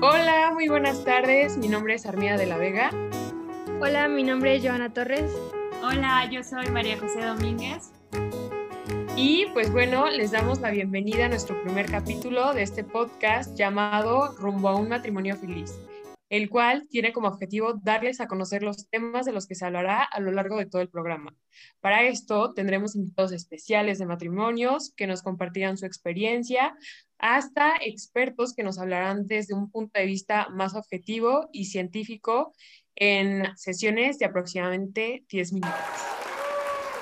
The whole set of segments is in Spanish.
Hola, muy buenas tardes. Mi nombre es Armida de la Vega. Hola, mi nombre es Joana Torres. Hola, yo soy María José Domínguez. Y pues bueno, les damos la bienvenida a nuestro primer capítulo de este podcast llamado Rumbo a un matrimonio feliz, el cual tiene como objetivo darles a conocer los temas de los que se hablará a lo largo de todo el programa. Para esto tendremos invitados especiales de matrimonios que nos compartirán su experiencia, hasta expertos que nos hablarán desde un punto de vista más objetivo y científico en sesiones de aproximadamente 10 minutos.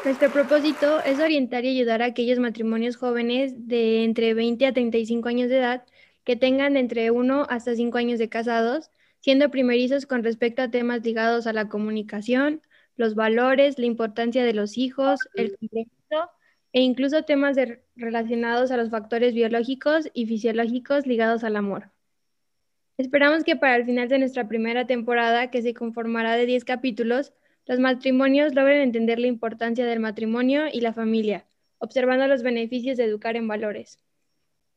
Nuestro propósito es orientar y ayudar a aquellos matrimonios jóvenes de entre 20 a 35 años de edad que tengan entre 1 hasta 5 años de casados, siendo primerizos con respecto a temas ligados a la comunicación, los valores, la importancia de los hijos, el compromiso e incluso temas relacionados a los factores biológicos y fisiológicos ligados al amor. Esperamos que para el final de nuestra primera temporada, que se conformará de 10 capítulos, los matrimonios logren entender la importancia del matrimonio y la familia, observando los beneficios de educar en valores.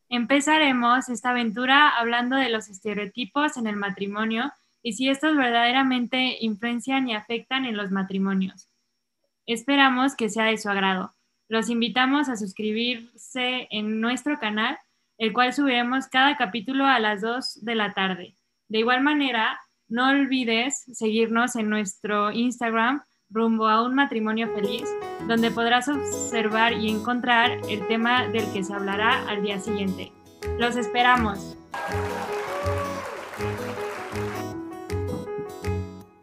Empezaremos esta aventura hablando de los estereotipos en el matrimonio y si estos verdaderamente influencian y afectan en los matrimonios. Esperamos que sea de su agrado. Los invitamos a suscribirse en nuestro canal, el cual subiremos cada capítulo a las 2 de la tarde. De igual manera, no olvides seguirnos en nuestro Instagram rumbo a un matrimonio feliz, donde podrás observar y encontrar el tema del que se hablará al día siguiente. Los esperamos.